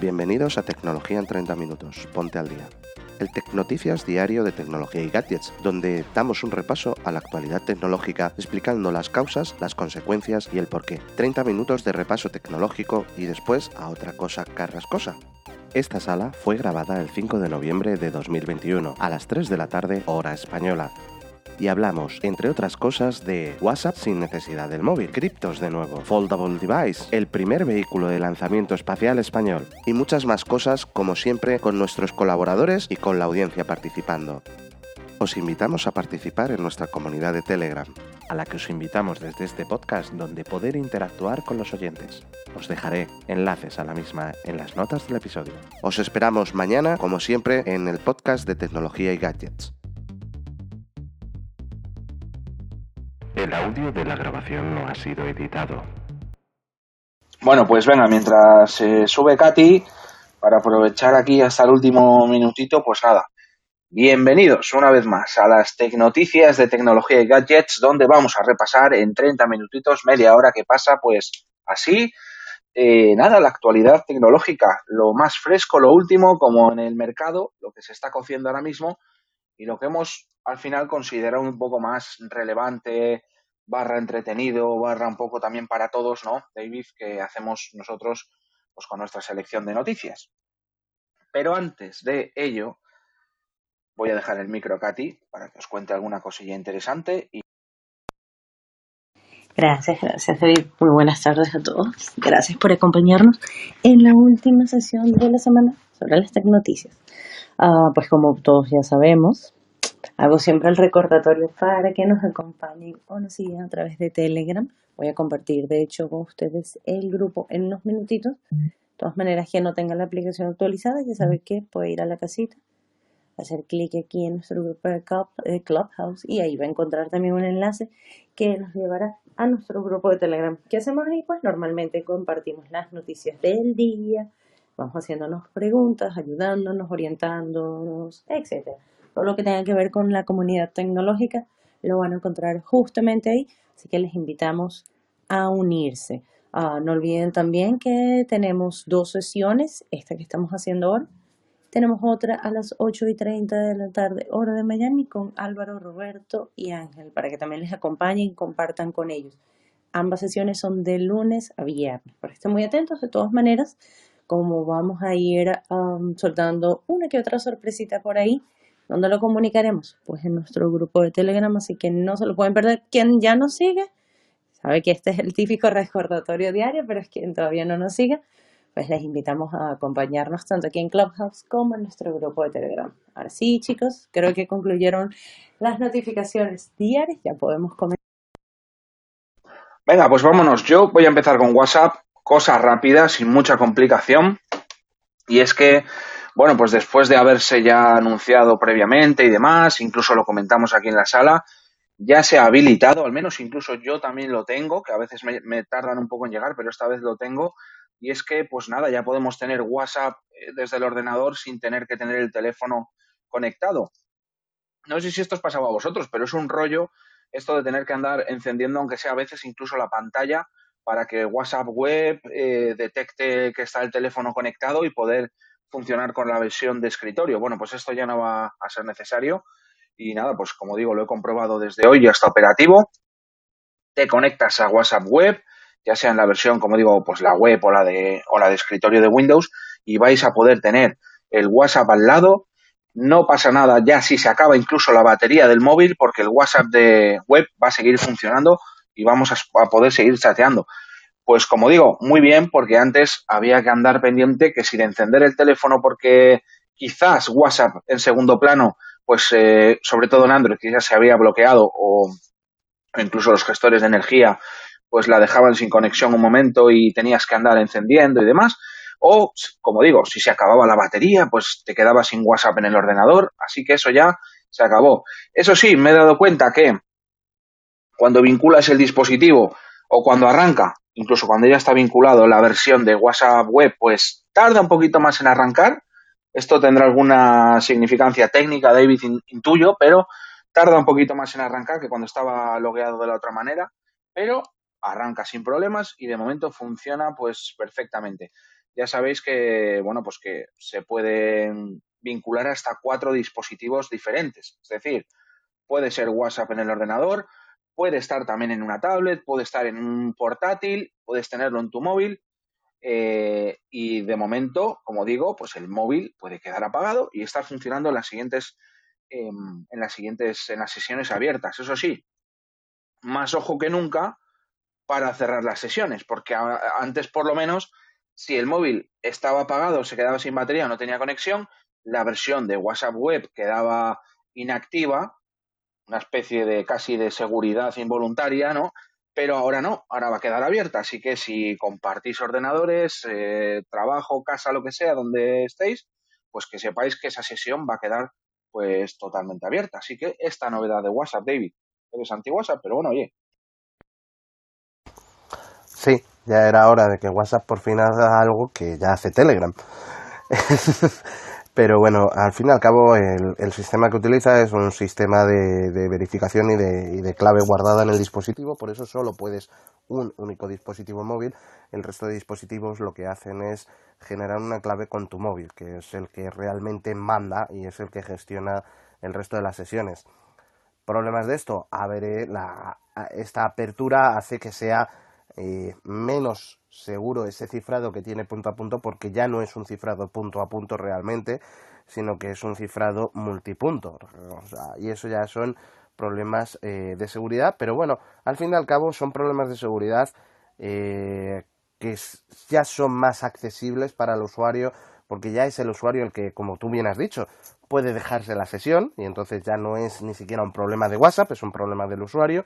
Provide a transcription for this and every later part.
Bienvenidos a Tecnología en 30 Minutos. Ponte al día. El Tecnoticias diario de tecnología y gadgets, donde damos un repaso a la actualidad tecnológica explicando las causas, las consecuencias y el porqué. 30 minutos de repaso tecnológico y después a otra cosa carrascosa. Esta sala fue grabada el 5 de noviembre de 2021 a las 3 de la tarde hora española y hablamos, entre otras cosas, de WhatsApp sin necesidad del móvil, criptos de nuevo, Foldable Device, el primer vehículo de lanzamiento espacial español y muchas más cosas como siempre con nuestros colaboradores y con la audiencia participando. Os invitamos a participar en nuestra comunidad de Telegram, a la que os invitamos desde este podcast donde poder interactuar con los oyentes. Os dejaré enlaces a la misma en las notas del episodio. Os esperamos mañana, como siempre, en el podcast de tecnología y gadgets. El audio de la grabación no ha sido editado. Bueno, pues venga, mientras sube Katy, para aprovechar aquí hasta el último minutito, pues nada. Bienvenidos una vez más a las Tecnoticias de Tecnología y Gadgets, donde vamos a repasar en 30 minutitos, media hora que pasa, pues así, eh, nada, la actualidad tecnológica, lo más fresco, lo último, como en el mercado, lo que se está cociendo ahora mismo y lo que hemos al final considerado un poco más relevante, barra entretenido, barra un poco también para todos, ¿no? David, que hacemos nosotros pues con nuestra selección de noticias. Pero antes de ello, voy a dejar el micro a Katy para que os cuente alguna cosilla interesante y Gracias, gracias David. Muy buenas tardes a todos. Gracias por acompañarnos en la última sesión de la semana sobre las tecnoticias. Uh, pues como todos ya sabemos, Hago siempre el recordatorio para que nos acompañen o nos sigan a través de Telegram. Voy a compartir, de hecho, con ustedes el grupo en unos minutitos. De todas maneras, quien no tenga la aplicación actualizada, ya sabe que puede ir a la casita, hacer clic aquí en nuestro grupo de Clubhouse y ahí va a encontrar también un enlace que nos llevará a nuestro grupo de Telegram. ¿Qué hacemos ahí? Pues normalmente compartimos las noticias del día, vamos haciéndonos preguntas, ayudándonos, orientándonos, etcétera todo lo que tenga que ver con la comunidad tecnológica lo van a encontrar justamente ahí, así que les invitamos a unirse. Ah, no olviden también que tenemos dos sesiones, esta que estamos haciendo ahora. Tenemos otra a las 8 y 30 de la tarde, hora de Miami, con Álvaro, Roberto y Ángel, para que también les acompañen y compartan con ellos. Ambas sesiones son de lunes a viernes, que estén muy atentos. De todas maneras, como vamos a ir soltando una que otra sorpresita por ahí, ¿Dónde lo comunicaremos? Pues en nuestro grupo de Telegram, así que no se lo pueden perder. Quien ya nos sigue, sabe que este es el típico recordatorio diario, pero es quien todavía no nos sigue, pues les invitamos a acompañarnos tanto aquí en Clubhouse como en nuestro grupo de Telegram. Ahora sí, chicos, creo que concluyeron las notificaciones diarias, ya podemos comenzar. Venga, pues vámonos. Yo voy a empezar con WhatsApp, cosa rápida, sin mucha complicación. Y es que bueno, pues después de haberse ya anunciado previamente y demás, incluso lo comentamos aquí en la sala, ya se ha habilitado, al menos incluso yo también lo tengo, que a veces me, tardan un poco en llegar, pero esta vez lo tengo, y es que, pues nada, ya podemos tener WhatsApp eh, desde el ordenador sin tener que tener el teléfono conectado. No sé si esto os pasaba a vosotros, pero es un rollo esto de tener que andar encendiendo, aunque sea a veces incluso la pantalla, para que WhatsApp web eh, detecte que está el teléfono conectado y poder funcionar con la versión de escritorio. Bueno, pues esto ya no va a ser necesario. Y nada, pues como digo, lo he comprobado desde hoy, ya está operativo. Te conectas a WhatsApp web, ya sea en la versión, como digo, pues la web o la de, o la de escritorio de Windows, y vais a poder tener el WhatsApp al lado. No pasa nada ya si se acaba incluso la batería del móvil, porque el WhatsApp de web va a seguir funcionando y vamos a, a poder seguir chateando. Pues como digo, muy bien, porque antes había que andar pendiente que si de encender el teléfono porque quizás WhatsApp en segundo plano, pues eh, sobre todo en Android, quizás se había bloqueado o incluso los gestores de energía, pues la dejaban sin conexión un momento y tenías que andar encendiendo y demás. O, como digo, si se acababa la batería, pues te quedabas sin WhatsApp en el ordenador. Así que eso ya se acabó. Eso sí, me he dado cuenta que cuando vinculas el dispositivo o cuando arranca incluso cuando ya está vinculado la versión de WhatsApp web, pues tarda un poquito más en arrancar. Esto tendrá alguna significancia técnica, David intuyo, pero tarda un poquito más en arrancar que cuando estaba logueado de la otra manera, pero arranca sin problemas y de momento funciona pues perfectamente. ya sabéis que, bueno, pues que se pueden vincular hasta cuatro dispositivos diferentes. Es decir, puede ser WhatsApp en el ordenador, puede estar también en una tablet, puede estar en un portátil, puedes tenerlo en tu móvil. Eh, y de momento, como digo, pues el móvil puede quedar apagado y estar funcionando en las siguientes, em, en las siguientes, en las sesiones abiertas. Eso sí, más ojo que nunca para cerrar las sesiones, porque antes por lo menos, si el móvil estaba apagado, se quedaba sin batería, no tenía conexión, la versión de WhatsApp Web quedaba inactiva, una especie de casi de seguridad involuntaria, ¿no? Pero ahora no, ahora va a quedar abierta. Así que si compartís ordenadores, eh, trabajo, casa, lo que sea, donde estéis, pues que sepáis que esa sesión va a quedar pues totalmente abierta. Así que esta novedad de WhatsApp, David, es anti-WhatsApp, pero bueno, oye. Sí, ya era hora de que WhatsApp por fin haga algo que ya hace Telegram. Pero bueno, al fin y al cabo el, sistema que utiliza es un sistema de, verificación y de, clave guardada en el dispositivo, por eso solo puedes un único dispositivo móvil. El resto de dispositivos lo que hacen es generar una clave con tu móvil, que es el que realmente manda y es el que gestiona el resto de las sesiones. ¿Problemas de esto? A ver, eh, esta apertura hace que sea eh, menos seguro ese cifrado que tiene punto a punto porque ya no es un cifrado punto a punto realmente, sino que es un cifrado multipunto. y eso ya son problemas eh, de seguridad, pero bueno, al fin y al cabo son problemas de seguridad eh, que ya son más accesibles para el usuario porque ya es el usuario el que, como tú bien has dicho, puede dejarse la sesión y entonces ya no es ni siquiera un problema de WhatsApp, es un problema del usuario.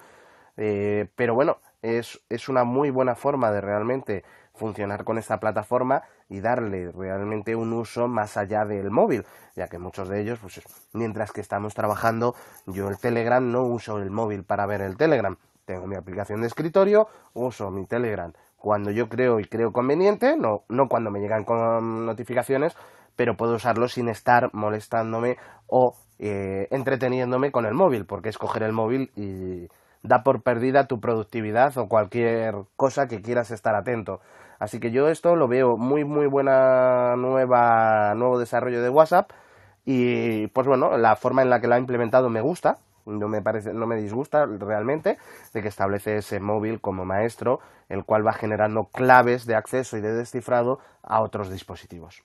Eh, pero bueno, es, es una muy buena forma de realmente funcionar con esta plataforma y darle realmente un uso más allá del móvil, ya que muchos de ellos, pues mientras que estamos trabajando, yo el Telegram no uso el móvil para ver el Telegram, tengo mi aplicación de escritorio, uso mi Telegram. Cuando yo creo y creo conveniente, no, no cuando me llegan con notificaciones, pero puedo usarlo sin estar molestándome o eh, entreteniéndome con el móvil, porque es coger el móvil y da por perdida tu productividad o cualquier cosa que quieras estar atento. Así que yo esto lo veo muy muy buena nueva nuevo desarrollo de WhatsApp y pues bueno, la forma en la que lo ha implementado me gusta, no me parece no me disgusta realmente de que establece ese móvil como maestro, el cual va generando claves de acceso y de descifrado a otros dispositivos.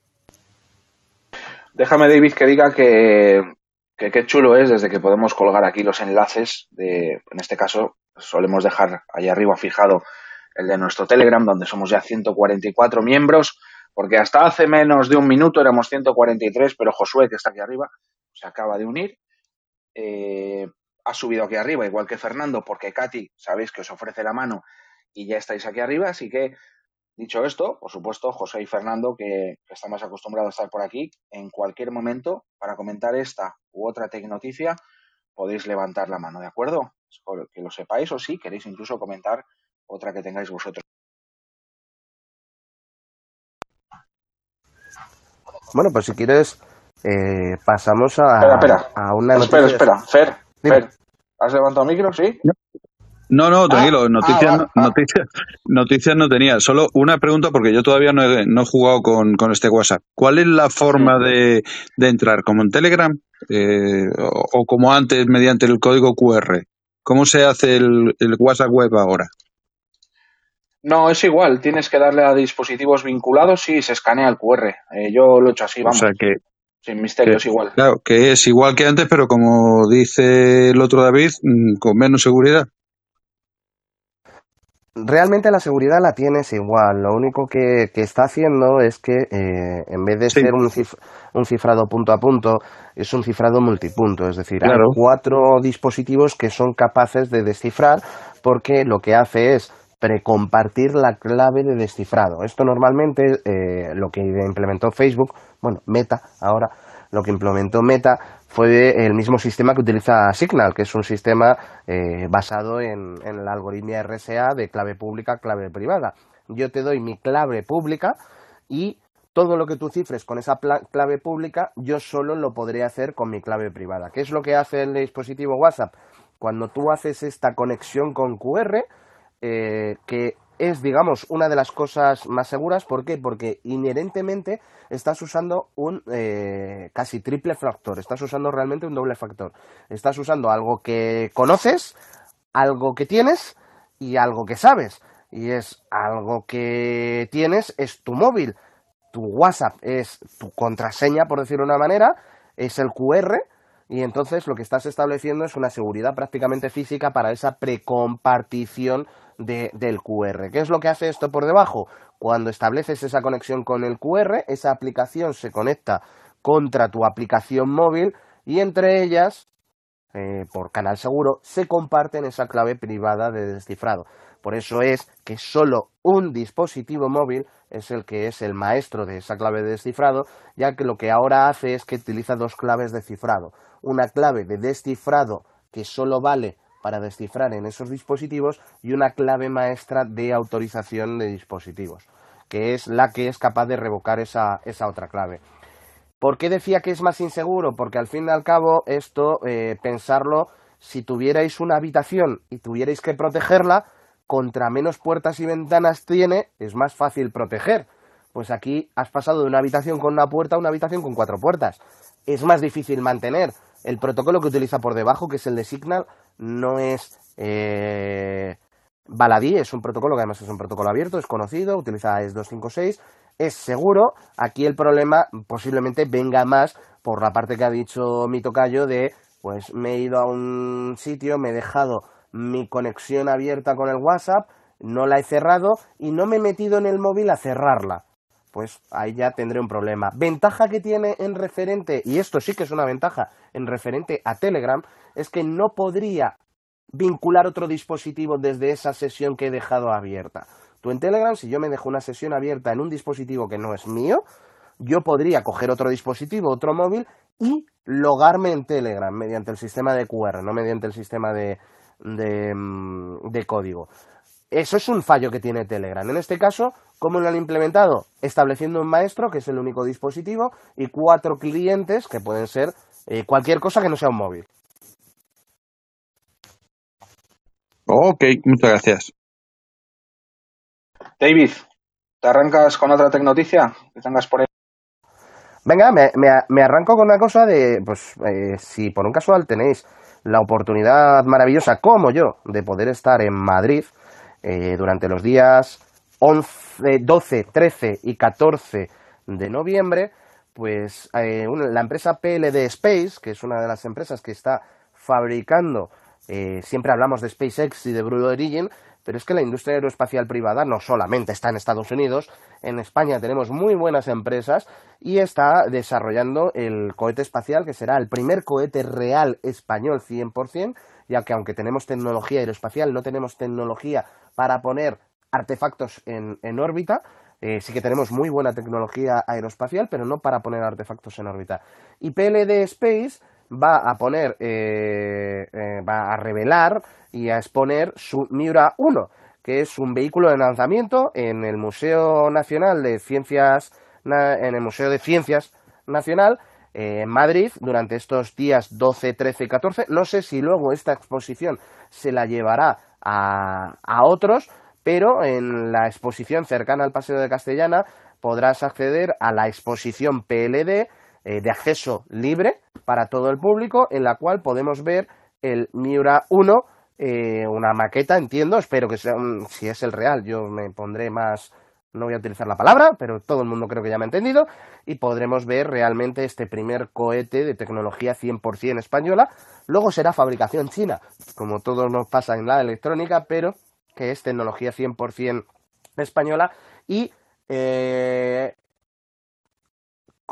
Déjame David que diga que que qué chulo es desde que podemos colgar aquí los enlaces de, en este caso, solemos dejar ahí arriba fijado el de nuestro Telegram, donde somos ya 144 miembros, porque hasta hace menos de un minuto éramos 143, pero Josué, que está aquí arriba, se acaba de unir. Eh, ha subido aquí arriba, igual que Fernando, porque Katy, sabéis que os ofrece la mano y ya estáis aquí arriba, así que Dicho esto, por supuesto, José y Fernando, que, están más acostumbrados a estar por aquí, en cualquier momento, para comentar esta u otra tecnoticia, podéis levantar la mano, ¿de acuerdo? Que lo sepáis o si queréis incluso comentar otra que tengáis vosotros. Bueno, pues si quieres, eh, pasamos a, espera, espera. a una noticia. Espera, espera. Fer, Fer, ¿has levantado el micro? ¿Sí? No, no, tranquilo, ah, noticias, ah, noticias, noticias no tenía. Solo una pregunta porque yo todavía no he, no he jugado con, con, este WhatsApp. ¿Cuál es la forma de, de entrar? ¿Como en Telegram? Eh, o, como antes mediante el código QR? ¿Cómo se hace el, el WhatsApp web ahora? No, es igual. Tienes que darle a dispositivos vinculados y se escanea el QR. Eh, yo lo he hecho así, vamos. O sea que, sin misterios igual. Claro, que es igual que antes, pero como dice el otro David, mm, con menos seguridad. Realmente la seguridad la tienes igual, lo único que, está haciendo es que eh, en vez de ser un, un, cifrado punto a punto, es un cifrado multipunto, es decir, hay cuatro dispositivos que son capaces de descifrar porque lo que hace es precompartir la clave de descifrado. Esto normalmente eh, lo que implementó Facebook, bueno, Meta ahora, lo que implementó Meta fue el mismo sistema que utiliza Signal, que es un sistema eh, basado en, en la algoritmia RSA de clave pública, clave privada. Yo te doy mi clave pública y todo lo que tú cifres con esa clave pública, yo solo lo podré hacer con mi clave privada. ¿Qué es lo que hace el dispositivo WhatsApp? Cuando tú haces esta conexión con QR, eh, que es, digamos, una de las cosas más seguras. ¿Por qué? Porque inherentemente estás usando un eh, casi triple factor, estás usando realmente un doble factor. Estás usando algo que conoces, algo que tienes y algo que sabes. Y es algo que tienes, es tu móvil. Tu WhatsApp es tu contraseña, por decirlo de una manera, es el QR, y entonces lo que estás estableciendo es una seguridad prácticamente física para esa precompartición de, del QR. ¿Qué es lo que hace esto por debajo? Cuando estableces esa conexión con el QR, esa aplicación se conecta contra tu aplicación móvil y entre ellas, eh, por canal seguro, se comparten esa clave privada de descifrado. Por eso es que solo un dispositivo móvil es el que es el maestro de esa clave de descifrado, ya que lo que ahora hace es que utiliza dos claves de cifrado. Una clave de descifrado que solo vale para descifrar en esos dispositivos y una clave maestra de autorización de dispositivos, que es la que es capaz de revocar esa, otra clave. ¿Por qué decía que es más inseguro? Porque al fin y al cabo esto, eh, pensarlo, si tuvierais una habitación y tuvierais que protegerla, contra menos puertas y ventanas tiene, es más fácil proteger. Pues aquí has pasado de una habitación con una puerta a una habitación con cuatro puertas. Es más difícil mantener. El protocolo que utiliza por debajo, que es el de Signal, no es eh, baladí, es un protocolo que además es un protocolo abierto, es conocido, utiliza es 256 es seguro. Aquí el problema posiblemente venga más por la parte que ha dicho mi tocayo de, pues me he ido a un sitio, me he dejado mi conexión abierta con el WhatsApp, no la he cerrado y no me he metido en el móvil a cerrarla. Pues ahí ya tendré un problema. Ventaja que tiene en referente, y esto sí que es una ventaja, en referente a Telegram, es que no podría vincular otro dispositivo desde esa sesión que he dejado abierta. Tú en Telegram, si yo me dejo una sesión abierta en un dispositivo que no es mío, yo podría coger otro dispositivo, otro móvil y logarme en Telegram mediante el sistema de QR, no mediante el sistema de, Mm, de, código. Eso es un fallo que tiene Telegram. En este caso, ¿cómo lo han implementado? Estableciendo un maestro, que es el único dispositivo, y cuatro clientes, que pueden ser eh, cualquier cosa que no sea un móvil. Ok, muchas gracias. David, ¿te arrancas con otra tecnoticia que tengas por ahí? Venga, me, arranco con una cosa de, pues, eh, si por un casual tenéis la oportunidad maravillosa, como yo, de poder estar en Madrid eh, durante los días 11, 12, 13 y 14 de noviembre, pues eh, la empresa PLD Space, que es una de las empresas que está fabricando, eh, siempre hablamos de SpaceX y de Blue Origin, pero es que la industria aeroespacial privada no solamente está en Estados Unidos, en España tenemos muy buenas empresas y está desarrollando el cohete espacial que será el primer cohete real español 100%, ya que aunque tenemos tecnología aeroespacial, no tenemos tecnología para poner artefactos en, órbita, eh, sí que tenemos muy buena tecnología aeroespacial, pero no para poner artefactos en órbita. Y PLD Space va a poner, eh, eh, va a revelar y a exponer su Miura 1, que es un vehículo de lanzamiento en el Museo Nacional de Ciencias, en el Museo de Ciencias Nacional, eh, en Madrid, durante estos días 12, 13 y 14. No sé si luego esta exposición se la llevará a, a otros, pero en la exposición cercana al Paseo de Castellana podrás acceder a la exposición PLD eh, de acceso libre para todo el público, en la cual podemos ver el Miura 1, eh, una maqueta, entiendo, espero que sea, si es el real, yo me pondré más, no voy a utilizar la palabra, pero todo el mundo creo que ya me ha entendido, y podremos ver realmente este primer cohete de tecnología 100% española. Luego será fabricación china, como todo nos pasa en la electrónica, pero que es tecnología 100% española y eh,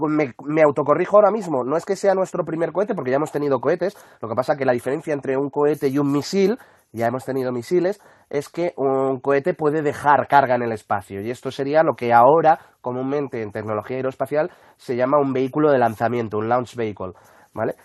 me, autocorrijo ahora mismo, no es que sea nuestro primer cohete, porque ya hemos tenido cohetes, lo que pasa que la diferencia entre un cohete y un misil, ya hemos tenido misiles, es que un cohete puede dejar carga en el espacio, y esto sería lo que ahora, comúnmente en tecnología aeroespacial, se llama un vehículo de lanzamiento, un launch vehicle, ¿vale?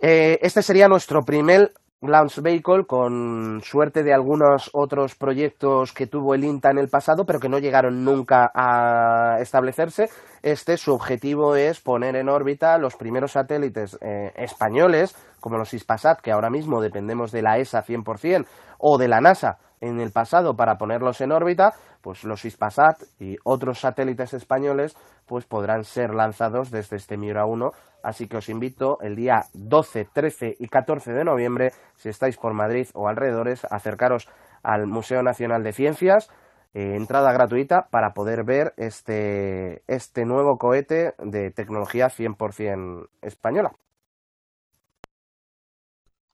Eh, este sería nuestro primer launch vehicle con suerte de algunos otros proyectos que tuvo el INTA en el pasado, pero que no llegaron nunca a establecerse. Este, su objetivo es poner en órbita los primeros satélites eh, españoles, como los ISPASAT, que ahora mismo dependemos de la ESA 100%, o de la NASA, en el pasado para ponerlos en órbita, pues los Ispasat y otros satélites españoles pues podrán ser lanzados desde este Miura 1. Así que os invito el día 12, 13 y 14 de noviembre, si estáis por Madrid o alrededores, a acercaros al Museo Nacional de Ciencias, eh, entrada gratuita para poder ver este, este nuevo cohete de tecnología 100% española.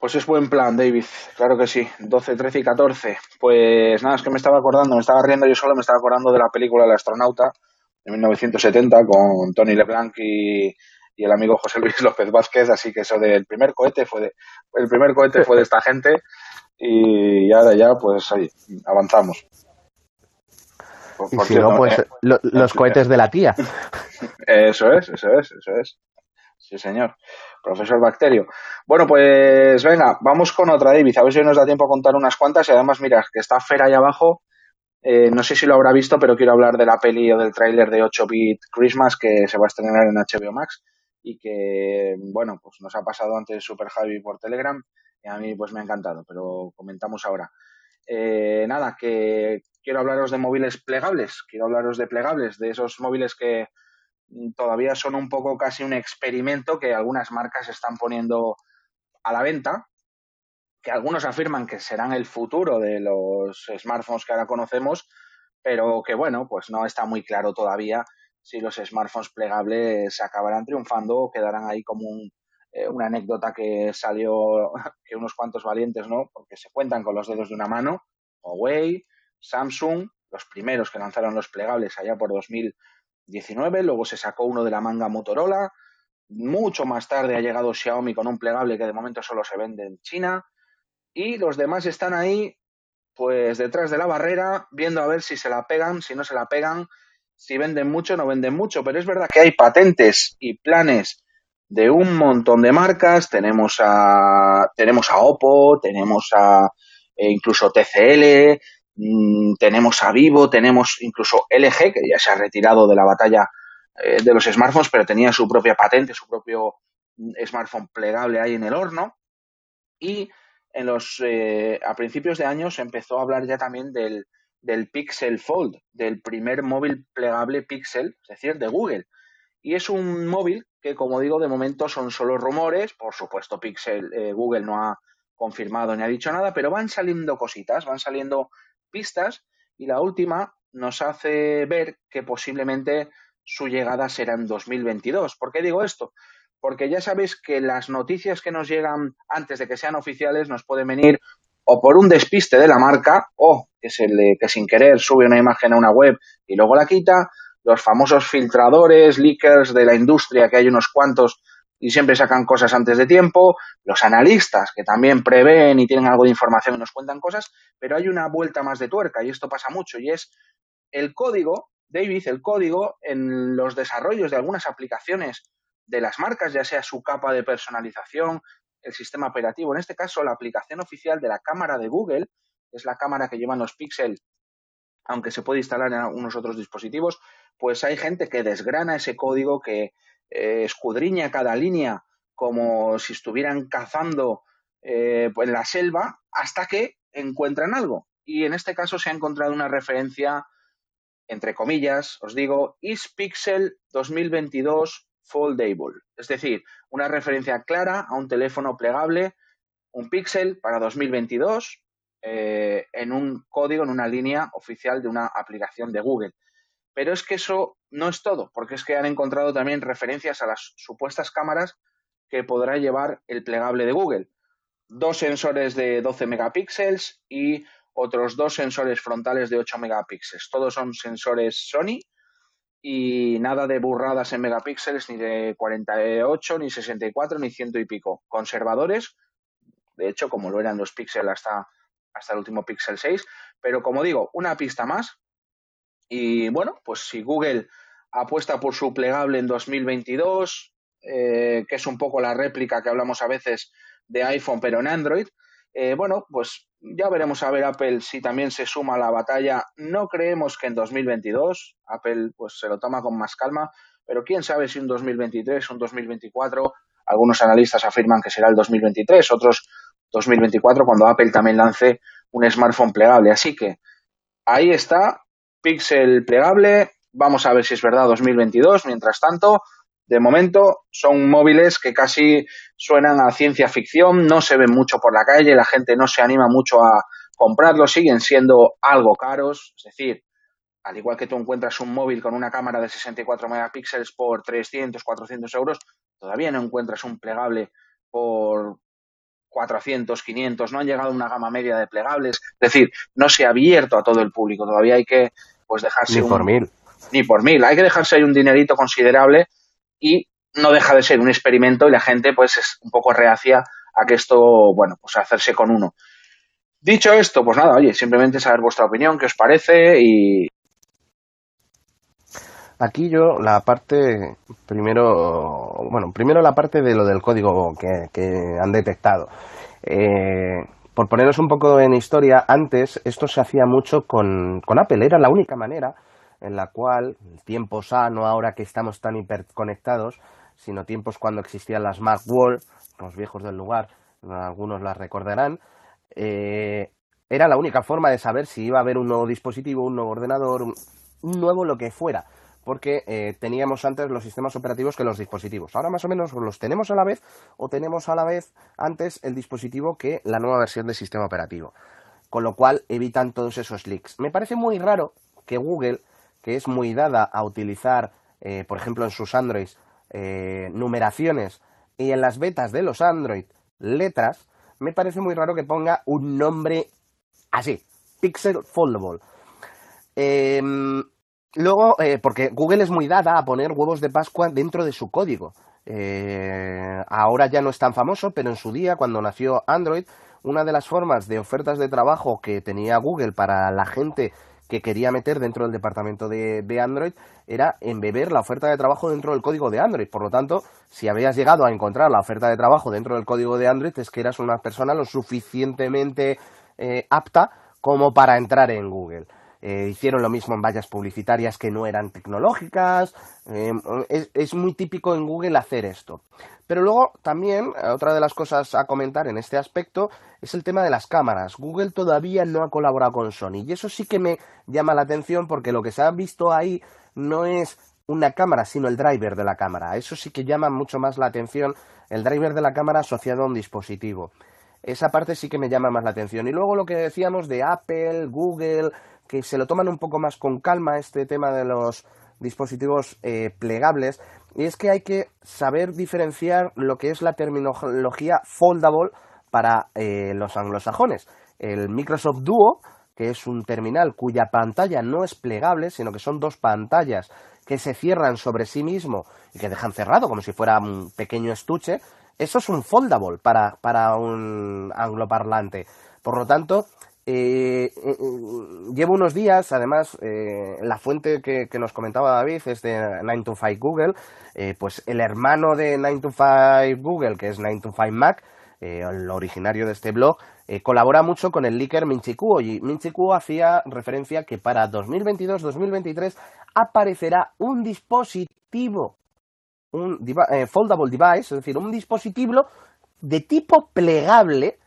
Pues es buen plan, David. Claro que sí. 12, 13 y 14. Pues nada, es que me estaba acordando, me estaba riendo yo solo, me estaba acordando de la película El astronauta de 1970 con Tony LeBlanc y, y el amigo José Luis López Vázquez, así que eso del primer cohete fue de, el primer cohete fue de esta gente y ahora ya pues ahí avanzamos. y si no, pues eh, los cohetes de la tía. Eso es, eso es, eso es. Sí, señor. Profesor Bacterio. Bueno, pues venga, vamos con otra, David. A ver si nos da tiempo a contar unas cuantas. Y además, mira, que está Fer ahí abajo. Eh, no sé si lo habrá visto, pero quiero hablar de la peli o del tráiler de 8-bit Christmas que se va a estrenar en HBO Max y que, bueno, pues nos ha pasado antes Super Javi por Telegram y a mí pues me ha encantado, pero comentamos ahora. Eh, nada, que quiero hablaros de móviles plegables, quiero hablaros de plegables, de esos móviles que todavía son un poco casi un experimento que algunas marcas están poniendo a la venta, que algunos afirman que serán el futuro de los smartphones que ahora conocemos, pero que bueno, pues no está muy claro todavía si los smartphones plegables acabarán triunfando o quedarán ahí como un, eh, una anécdota que salió que unos cuantos valientes, ¿no? Porque se cuentan con los dedos de una mano, Huawei, Samsung, los primeros que lanzaron los plegables allá por 2019, luego se sacó uno de la manga Motorola, mucho más tarde ha llegado Xiaomi con un plegable que de momento solo se vende en China. Y los demás están ahí pues detrás de la barrera viendo a ver si se la pegan, si no se la pegan si venden mucho o no venden mucho, pero es verdad que hay patentes y planes de un montón de marcas, tenemos a tenemos a Oppo, tenemos a e incluso TCL, mm, tenemos a Vivo, tenemos incluso LG que ya se ha retirado de la batalla eh, de los smartphones, pero tenía su propia patente, su propio mm, smartphone plegable ahí en el horno y en los eh, a principios de año se empezó a hablar ya también del del Pixel Fold, del primer móvil plegable Pixel, es decir, de Google. Y es un móvil que, como digo, de momento son solo rumores. Por supuesto, Pixel, eh, Google no ha confirmado ni ha dicho nada, pero van saliendo cositas, van saliendo pistas y la última nos hace ver que posiblemente su llegada será en 2022. ¿Por qué digo esto? Porque ya sabéis que las noticias que nos llegan antes de que sean oficiales nos pueden venir o por un despiste de la marca, o que, se le, que sin querer sube una imagen a una web y luego la quita, los famosos filtradores, leakers de la industria, que hay unos cuantos y siempre sacan cosas antes de tiempo, los analistas que también prevén y tienen algo de información y nos cuentan cosas, pero hay una vuelta más de tuerca y esto pasa mucho y es el código, David, el código en los desarrollos de algunas aplicaciones de las marcas, ya sea su capa de personalización, el sistema operativo. En este caso, la aplicación oficial de la cámara de Google, es la cámara que llevan los Pixel, aunque se puede instalar en algunos otros dispositivos, pues hay gente que desgrana ese código, que eh, escudriña cada línea como si estuvieran cazando eh, en la selva hasta que encuentran algo. Y en este caso se ha encontrado una referencia, entre comillas, os digo, ISPixel 2022 foldable, es decir, una referencia clara a un teléfono plegable, un Pixel para 2022 eh, en un código, en una línea oficial de una aplicación de Google. Pero es que eso no es todo, porque es que han encontrado también referencias a las supuestas cámaras que podrá llevar el plegable de Google. Dos sensores de 12 megapíxeles y otros dos sensores frontales de 8 megapíxeles. Todos son sensores Sony y nada de burradas en megapíxeles, ni de 48, ni 64, ni ciento y pico. Conservadores, de hecho, como lo eran los Pixel hasta, hasta el último Pixel 6, pero como digo, una pista más. Y bueno, pues si Google apuesta por su plegable en 2022, eh, que es un poco la réplica que hablamos a veces de iPhone, pero en Android, eh, bueno, pues ya veremos a ver Apple si también se suma a la batalla. No creemos que en 2022 Apple pues se lo toma con más calma, pero quién sabe si un 2023, un 2024. Algunos analistas afirman que será el 2023, otros 2024 cuando Apple también lance un smartphone plegable. Así que ahí está, Pixel plegable, vamos a ver si es verdad 2022, mientras tanto, de momento son móviles que casi suenan a ciencia ficción, no se ven mucho por la calle, la gente no se anima mucho a comprarlos, siguen siendo algo caros, es decir, al igual que tú encuentras un móvil con una cámara de 64 megapíxeles por 300, 400 euros, todavía no encuentras un plegable por 400, 500, no han llegado a una gama media de plegables, es decir, no se ha abierto a todo el público, todavía hay que pues dejarse ni por mil. Ni por mil, hay que dejarse ahí un dinerito considerable y no deja de ser un experimento y la gente pues es un poco reacia a que esto, bueno, pues hacerse con uno. Dicho esto, pues nada, oye, simplemente saber vuestra opinión, qué os parece y, Aquí yo la parte, primero, bueno, primero la parte de lo del código que, han detectado. Eh, por poneros un poco en historia, antes esto se hacía mucho con, con Apple, era la única manera en la cual, tiempo sano ahora que estamos tan hiperconectados, sino tiempos cuando existían las Mac Wall, los viejos del lugar, algunos las recordarán, eh, era la única forma de saber si iba a haber un nuevo dispositivo, un nuevo ordenador, un nuevo lo que fuera porque eh, teníamos antes los sistemas operativos que los dispositivos. Ahora más o menos los tenemos a la vez o tenemos a la vez antes el dispositivo que la nueva versión del sistema operativo. Con lo cual evitan todos esos leaks. Me parece muy raro que Google, que es muy dada a utilizar, eh, por ejemplo, en sus Androids, eh, numeraciones y en las betas de los Android letras, me parece muy raro que ponga un nombre así, Pixel Foldable. Em, Luego, eh, porque Google es muy dada a poner huevos de Pascua dentro de su código. Eh, ahora ya no es tan famoso, pero en su día, cuando nació Android, una de las formas de ofertas de trabajo que tenía Google para la gente que quería meter dentro del departamento de, Android era embeber la oferta de trabajo dentro del código de Android. Por lo tanto, si habías llegado a encontrar la oferta de trabajo dentro del código de Android, es que eras una persona lo suficientemente eh, apta como para entrar en Google. Eh, hicieron lo mismo en vallas publicitarias que no eran tecnológicas. Eh, es, muy típico en Google hacer esto. Pero luego también, otra de las cosas a comentar en este aspecto es el tema de las cámaras. Google todavía no ha colaborado con Sony y eso sí que me llama la atención porque lo que se ha visto ahí no es una cámara, sino el driver de la cámara. Eso sí que llama mucho más la atención, el driver de la cámara asociado a un dispositivo. Esa parte sí que me llama más la atención. Y luego lo que decíamos de Apple, Google, que se lo toman un poco más con calma este tema de los dispositivos eh, plegables y es que hay que saber diferenciar lo que es la terminología foldable para eh, los anglosajones. El Microsoft Duo, que es un terminal cuya pantalla no es plegable, sino que son dos pantallas que se cierran sobre sí mismo y que dejan cerrado como si fuera un pequeño estuche, eso es un foldable para, para un angloparlante. Por lo tanto, eh, eh, eh, llevo unos días, además, la fuente que, nos comentaba David es de 9to5 Google, pues el hermano de 9to5 Google, que es 9to5 Mac, el originario de este blog, colabora mucho con el leaker Minchikuo y Minchikuo hacía referencia que para 2022-2023 aparecerá un dispositivo, un foldable device, es decir, un dispositivo de tipo plegable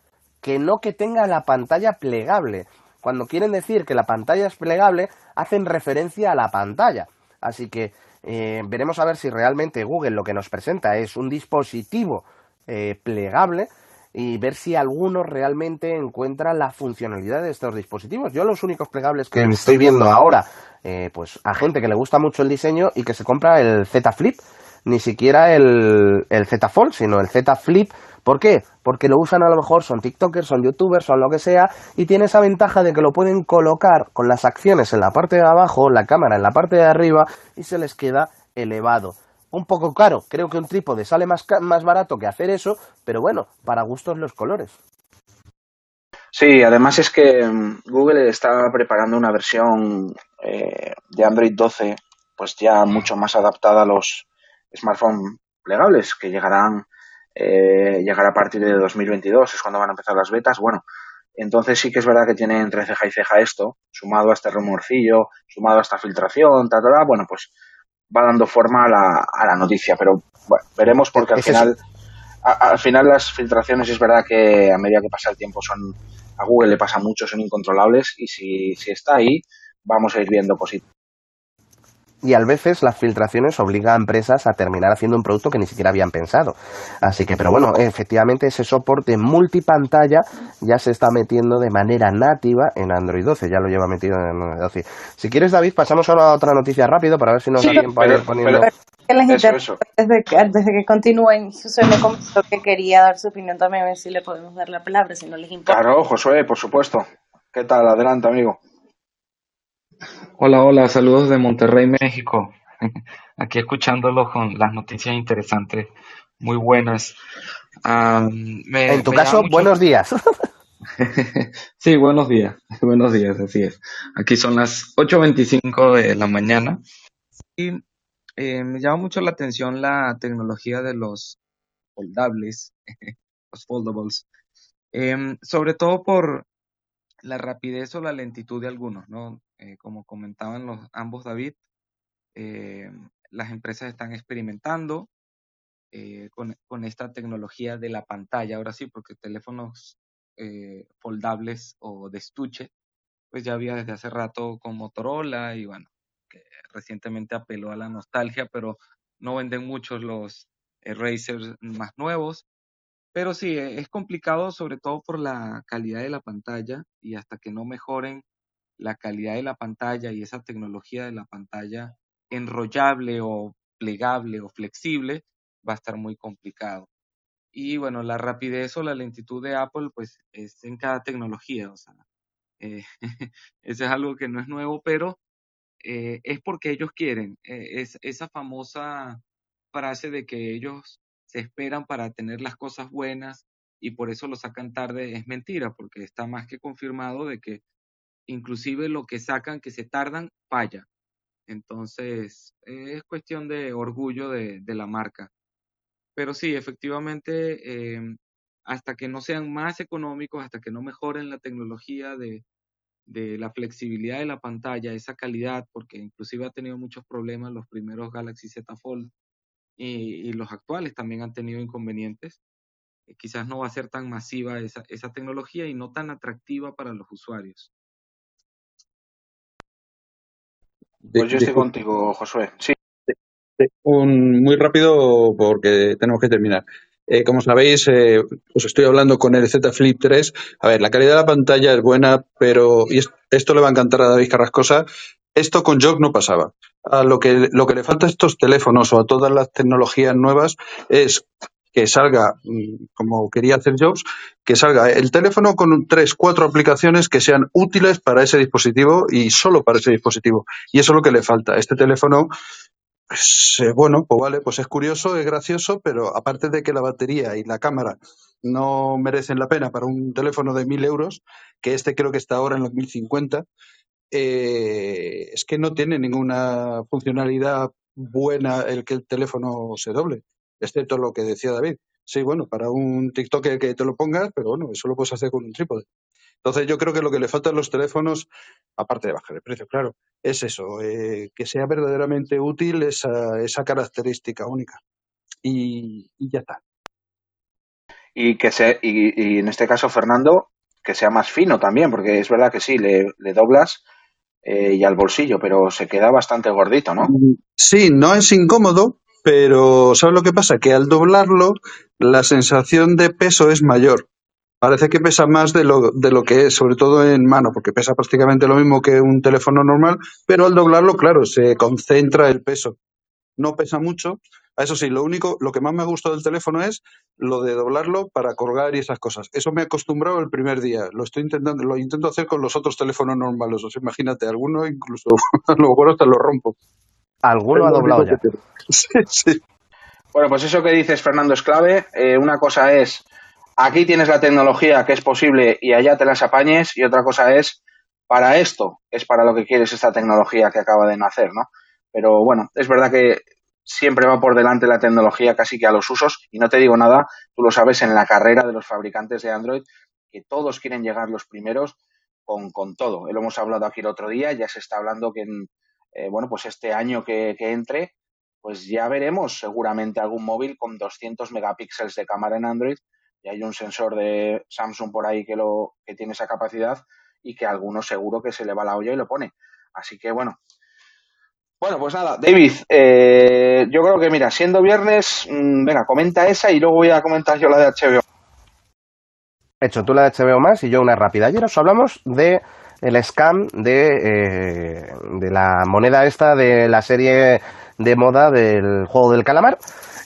que no que tenga la pantalla plegable. Cuando quieren decir que la pantalla es plegable, hacen referencia a la pantalla. Así que eh, veremos a ver si realmente Google lo que nos presenta es un dispositivo eh, plegable y ver si alguno realmente encuentra la funcionalidad de estos dispositivos. Yo los únicos plegables que estoy viendo ahora, eh, pues a gente que le gusta mucho el diseño y que se compra el Z Flip, ni siquiera el, el Z Fold, sino el Z Flip ¿Por qué? Porque lo usan a lo mejor, son TikTokers, son YouTubers, son lo que sea, y tiene esa ventaja de que lo pueden colocar con las acciones en la parte de abajo, la cámara en la parte de arriba, y se les queda elevado. Un poco caro, creo que un trípode sale más, más barato que hacer eso, pero bueno, para gustos los colores. Sí, además es que mm, Google está preparando una versión eh, de Android 12, pues ya mucho más adaptada a los smartphones plegables, que llegarán eh, llegará a partir de 2022, es cuando van a empezar las betas. Bueno, entonces sí que es verdad que tiene entre ceja y ceja esto, sumado a este rumorcillo, sumado a esta filtración, ta, bueno, pues va dando forma a la, a la noticia, pero bueno, veremos porque al final, al final las filtraciones es verdad que a medida que pasa el tiempo son A Google le pasa mucho, son incontrolables y si, si está ahí, vamos a ir viendo cositas y a veces las filtraciones obligan a empresas a terminar haciendo un producto que ni siquiera habían pensado. Así que, pero bueno, efectivamente ese soporte multipantalla ya se está metiendo de manera nativa en Android 12, ya lo lleva metido en Android 12. Si quieres, David, pasamos ahora a otra noticia rápido para ver si nos da tiempo a ir poniendo... Desde, que, desde que continúen, José me comentó que quería dar su opinión también, a ver si le podemos dar la palabra, si no les importa. Claro, Josué, por supuesto. ¿Qué tal? Adelante, amigo. Hola, hola, saludos de Monterrey, México. Aquí escuchándolo con las noticias interesantes, muy buenas. en tu caso, buenos días. sí, buenos días, buenos días, así es. Aquí son las 8.25 de la mañana y eh, me llama mucho la atención la tecnología de los foldables, los foldables, em, sobre todo por la rapidez o la lentitud de algunos, ¿no? Eh, como comentaban los ambos David, eh, las empresas están experimentando eh, con, esta tecnología de la pantalla, ahora sí, porque teléfonos foldables o de estuche, pues ya había desde hace rato con Motorola y bueno, recientemente apeló a la nostalgia, pero no venden muchos los Razers más nuevos. Pero sí, es complicado sobre todo por la calidad de la pantalla y hasta que no mejoren la calidad de la pantalla y esa tecnología de la pantalla enrollable o plegable o flexible va a estar muy complicado. Y bueno, la rapidez o la lentitud de Apple pues es en cada tecnología, o sea, eh, eso es algo que no es nuevo, pero eh, es porque ellos quieren. Eh, es esa famosa frase de que ellos se esperan para tener las cosas buenas y por eso lo sacan tarde es mentira, porque está más que confirmado de que inclusive lo que sacan que se tardan falla. Entonces, es cuestión de orgullo de, la marca. Pero sí, efectivamente, em, hasta que no sean más económicos, hasta que no mejoren la tecnología de, la flexibilidad de la pantalla, esa calidad, porque inclusive ha tenido muchos problemas los primeros Galaxy Z Fold y, los actuales también han tenido inconvenientes. Eh, quizás no va a ser tan masiva esa, esa tecnología y no tan atractiva para los usuarios. Pues yo estoy contigo, Josué. Sí. Un, muy rápido porque tenemos que terminar. Eh, como sabéis, eh, os estoy hablando con el Z Flip 3. A ver, la calidad de la pantalla es buena, pero y esto le va a encantar a David Carrascosa. Esto con Jog no pasaba. A lo que, lo que le falta a estos teléfonos o a todas las tecnologías nuevas es que salga, mm, como quería hacer Jobs, que salga el teléfono con tres, cuatro aplicaciones que sean útiles para ese dispositivo y solo para ese dispositivo. Y eso es lo que le falta. Este teléfono, pues, eh, bueno, pues vale, pues es curioso, es gracioso, pero aparte de que la batería y la cámara no merecen la pena para un teléfono de mil euros, que este creo que está ahora en los mil cincuenta, eh, es que no tiene ninguna funcionalidad buena el que el teléfono se doble excepto lo que decía David. Sí, bueno, para un TikTok que, te lo pongas, pero bueno, eso lo puedes hacer con un trípode. Entonces yo creo que lo que le falta a los teléfonos, aparte de bajar el precio, claro, es eso, eh, que sea verdaderamente útil esa, esa característica única. Y, ya está. Y que sea, y, en este caso, Fernando, que sea más fino también, porque es verdad que sí, le, doblas eh, y al bolsillo, pero se queda bastante gordito, ¿no? Sí, no es incómodo, pero ¿sabes lo que pasa? Que al doblarlo la sensación de peso es mayor. Parece que pesa más de lo, de lo que es, sobre todo en mano, porque pesa prácticamente lo mismo que un teléfono normal, pero al doblarlo, claro, se concentra el peso. No pesa mucho. Eso sí, lo único, lo que más me ha gustado del teléfono es lo de doblarlo para colgar y esas cosas. Eso me he acostumbrado el primer día. Lo estoy intentando, lo intento hacer con los otros teléfonos normales. O sea, imagínate, alguno incluso a lo mejor hasta lo rompo. Alguno ha doblado ya. Bueno, pues eso que dices, Fernando, es clave. Eh, una cosa es, aquí tienes la tecnología que es posible y allá te las apañes, y otra cosa es, para esto es para lo que quieres esta tecnología que acaba de nacer, ¿no? Pero bueno, es verdad que siempre va por delante la tecnología casi que a los usos, y no te digo nada, tú lo sabes en la carrera de los fabricantes de Android, que todos quieren llegar los primeros con, con todo. Lo hemos hablado aquí el otro día, ya se está hablando que en, eh, bueno, pues este año que, entre, pues ya veremos seguramente algún móvil con 200 megapíxeles de cámara en Android, y hay un sensor de Samsung por ahí que, lo, que tiene esa capacidad y que alguno seguro que se le va la olla y lo pone. Así que bueno. Bueno, pues nada, David, eh, yo creo que mira, siendo viernes, mm, venga, comenta esa y luego voy a comentar yo la de HBO. Hecho, tú la de HBO más y yo una rápida. Ayer os hablamos de el scam de, eh, de la moneda esta de la serie de moda del juego del calamar.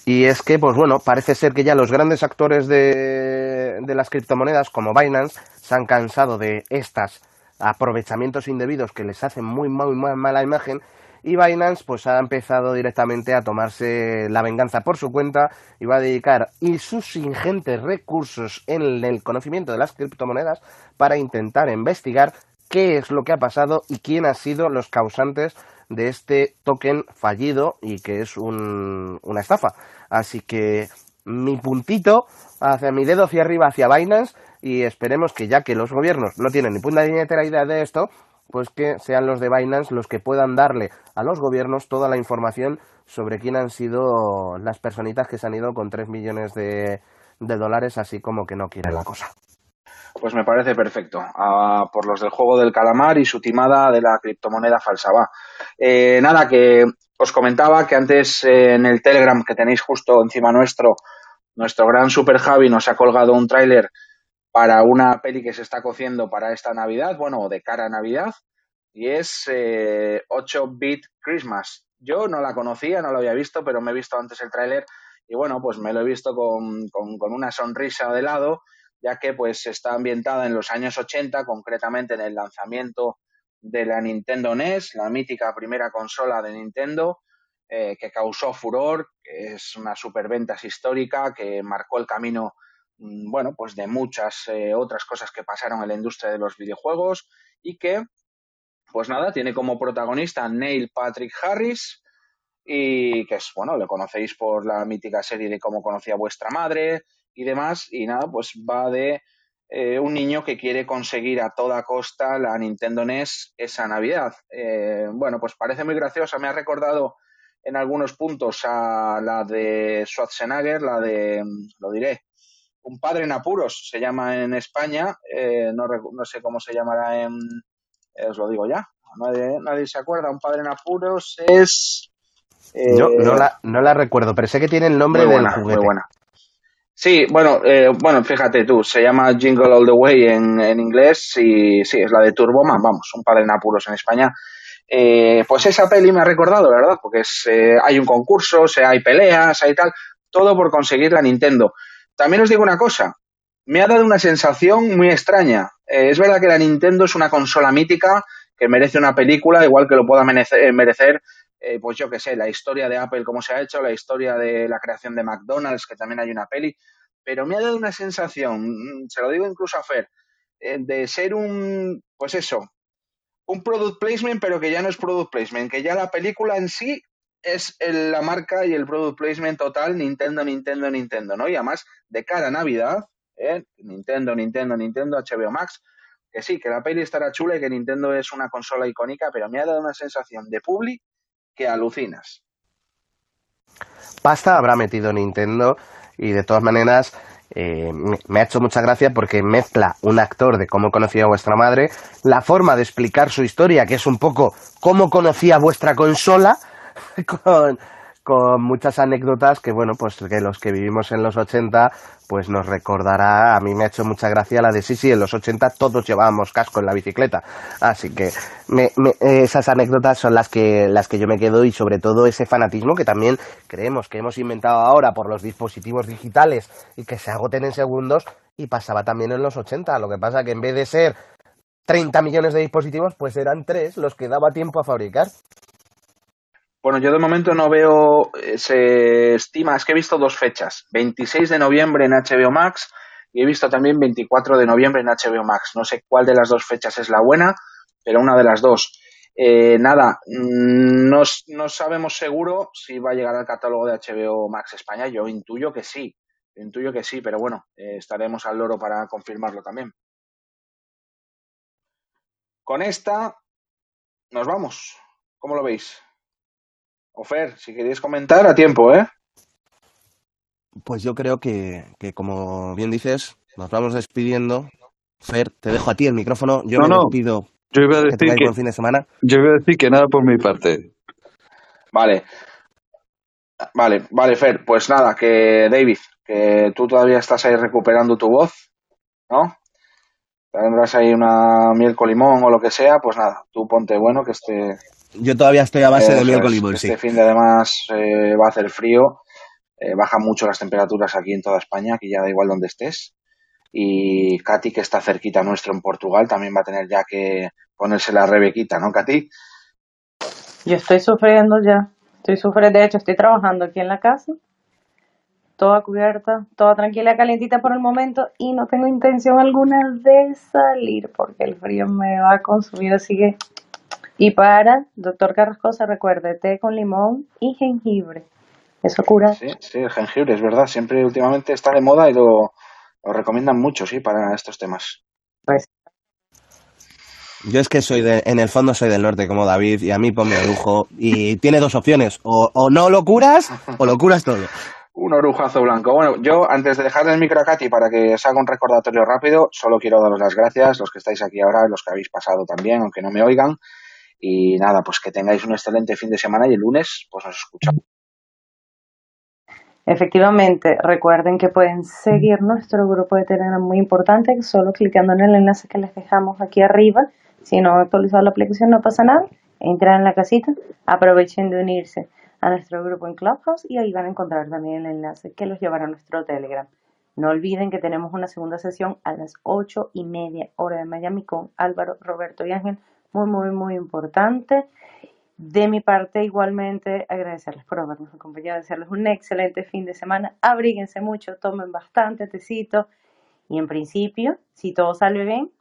Y es que, pues bueno, parece ser que ya los grandes actores de, de las criptomonedas, como Binance, se han cansado de estas aprovechamientos indebidos que les hacen muy, muy, muy mala imagen y Binance pues ha empezado directamente a tomarse la venganza por su cuenta y va a dedicar y sus ingentes recursos en el conocimiento de las criptomonedas para intentar investigar qué es lo que ha pasado y quién ha sido los causantes de este token fallido y que es un, una estafa. Así que mi puntito hacia mi dedo hacia arriba hacia Binance y esperemos que ya que los gobiernos no tienen ni punta ni idea de esto, pues que sean los de Binance los que puedan darle a los gobiernos toda la información sobre quién han sido las personitas que se han ido con 3 millones de, dólares, así como que no quieren la cosa. Pues me parece perfecto. Ah, por los del juego del calamar y su timada de la criptomoneda falsa. Va. Eh, nada, que os comentaba que antes eh, en el Telegram que tenéis justo encima nuestro, nuestro gran Super Javi nos ha colgado un tráiler para una peli que se está cociendo para esta Navidad, bueno, de cara a Navidad, y es 8-Bit eh, Christmas. Yo no la conocía, no la había visto, pero me he visto antes el tráiler y bueno, pues me lo he visto con, con, una sonrisa de lado, ya que pues está ambientada en los años 80, concretamente en el lanzamiento de la Nintendo NES, la mítica primera consola de Nintendo, eh, que causó furor, que es una superventas histórica, que marcó el camino bueno, pues de muchas eh, otras cosas que pasaron en la industria de los videojuegos y que, pues nada, tiene como protagonista Neil Patrick Harris y que es, bueno, le conocéis por la mítica serie de cómo conocía vuestra madre y demás y nada, pues va de eh, un niño que quiere conseguir a toda costa la Nintendo NES esa Navidad. Eh, bueno, pues parece muy graciosa, me ha recordado en algunos puntos a la de Schwarzenegger, la de, lo diré, un padre en apuros, se llama en España, eh, no, no, sé cómo se llamará en, eh, os lo digo ya, nadie, nadie, se acuerda, un padre en apuros es... Yo no la, no la recuerdo, pero sé que tiene el nombre del juguete. Muy buena. Sí, bueno, eh, bueno, fíjate tú, se llama Jingle All the Way en, en inglés y sí, es la de Turboman, vamos, un padre en apuros en España. pues esa peli me ha recordado, ¿verdad? Porque es, hay un concurso, se, hay peleas, hay tal, todo por conseguir la Nintendo. También os digo una cosa, me ha dado una sensación muy extraña. Eh, es verdad que la Nintendo es una consola mítica que merece una película, igual que lo pueda merecer, eh, pues yo qué sé, la historia de Apple, cómo se ha hecho, la historia de la creación de McDonald's, que también hay una peli, pero me ha dado una sensación, mm, se lo digo incluso a Fer, eh, de ser un, pues eso, un product placement, pero que ya no es product placement, que ya la película en sí es la marca y el product placement total Nintendo, Nintendo, Nintendo, ¿no? Y además, de cara Navidad, ¿eh? Nintendo, Nintendo, Nintendo, HBO Max, que sí, que la peli estará chula y que Nintendo es una consola icónica, pero me ha dado una sensación de public que alucinas. Pasta habrá metido Nintendo y de todas maneras eh, me ha hecho mucha gracia porque mezcla un actor de cómo conocía a vuestra madre, la forma de explicar su historia, que es un poco cómo conocía vuestra consola, con, muchas anécdotas que, bueno, pues que los que vivimos en los 80, pues nos recordará, a mí me ha hecho mucha gracia la de sí, sí, en los 80 todos llevábamos casco en la bicicleta. Así que esas anécdotas son las que, las que yo me quedo y sobre todo ese fanatismo que también creemos que hemos inventado ahora por los dispositivos digitales y que se agoten en segundos y pasaba también en los 80. Lo que pasa que en vez de ser 30 millones de dispositivos, pues eran tres los que daba tiempo a fabricar. Bueno, yo de momento no veo, eh, se estima, es que he visto dos fechas, 26 de noviembre en HBO Max y he visto también 24 de noviembre en HBO Max. No sé cuál de las dos fechas es la buena, pero una de las dos. Eh, nada, mm, no, no, sabemos seguro si va a llegar al catálogo de HBO Max España. Yo intuyo que sí, intuyo que sí, pero bueno, eh, estaremos al loro para confirmarlo también. Con esta nos vamos. ¿Cómo lo veis? Ofer, si queréis comentar, a tiempo, ¿eh? pues yo creo que, que, como bien dices, nos vamos despidiendo. Fer, te dejo a ti el micrófono. Yo no, me no. despido. Yo iba a decir que, que, buen fin de semana. Yo iba a decir que nada por mi parte. Vale. Vale, vale, Fer. Pues nada, que David, que tú todavía estás ahí recuperando tu voz, ¿no? Tendrás ahí una miel con limón o lo que sea, pues nada, tú ponte bueno que este... Yo todavía estoy a base de miel con limón, este sí. fin de además eh, va a hacer frío, eh, bajan mucho las temperaturas aquí en toda España, que ya da igual donde estés. Y Katy, que está cerquita nuestro en Portugal, también va a tener ya que ponerse la rebequita, ¿no, Katy? Yo estoy sufriendo ya. Estoy sufriendo, de hecho, estoy trabajando aquí en la casa, toda cubierta, toda tranquila, calientita por el momento, y no tengo intención alguna de salir porque el frío me va a consumir, así que. Y para, doctor Carrascosa, recuerde, té con limón y jengibre. Eso cura. Sí, sí, el jengibre, es verdad. Siempre últimamente está de moda y lo, lo recomiendan mucho, sí, para estos temas. Pues Yo es que soy de, en el fondo soy del norte como David y a mí ponme orujo y tiene dos opciones, o, o no lo curas o lo curas todo. Un orujazo blanco. Bueno, yo antes de dejarle el micro a Katy para que os haga un recordatorio rápido, solo quiero daros las gracias, los que estáis aquí ahora, los que habéis pasado también, aunque no me oigan. Y nada, pues que tengáis un excelente fin de semana y el lunes pues nos escuchamos. Efectivamente, recuerden que pueden seguir nuestro grupo de Telegram muy importante, solo clicando en el enlace que les dejamos aquí arriba. Si no han actualizado la aplicación no pasa nada, entran en la casita, aprovechen de unirse a nuestro grupo en Clubhouse y ahí van a encontrar también el enlace que los llevará a nuestro Telegram. No olviden que tenemos una segunda sesión a las ocho y media hora de Miami con Álvaro, Roberto y Ángel, muy, muy, muy importante. De mi parte, igualmente, agradecerles por habernos acompañado, desearles un excelente fin de semana. Abríguense mucho, tomen bastante tecito. Y en principio, si todo sale bien,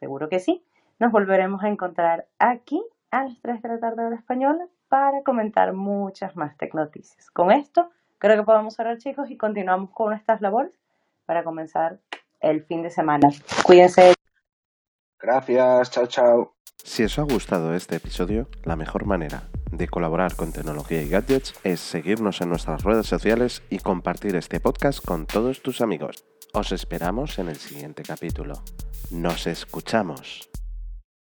seguro que sí, nos volveremos a encontrar aquí a las 3 de la tarde hora española para comentar muchas más tecnoticias. Con esto, creo que podemos cerrar, chicos, y continuamos con nuestras labores para comenzar el fin de semana. Cuídense. Gracias, chao, chao. Si os ha gustado este episodio, la mejor manera de colaborar con tecnología y gadgets es seguirnos en nuestras redes sociales y compartir este podcast con todos tus amigos. Os esperamos en el siguiente capítulo. Nos escuchamos.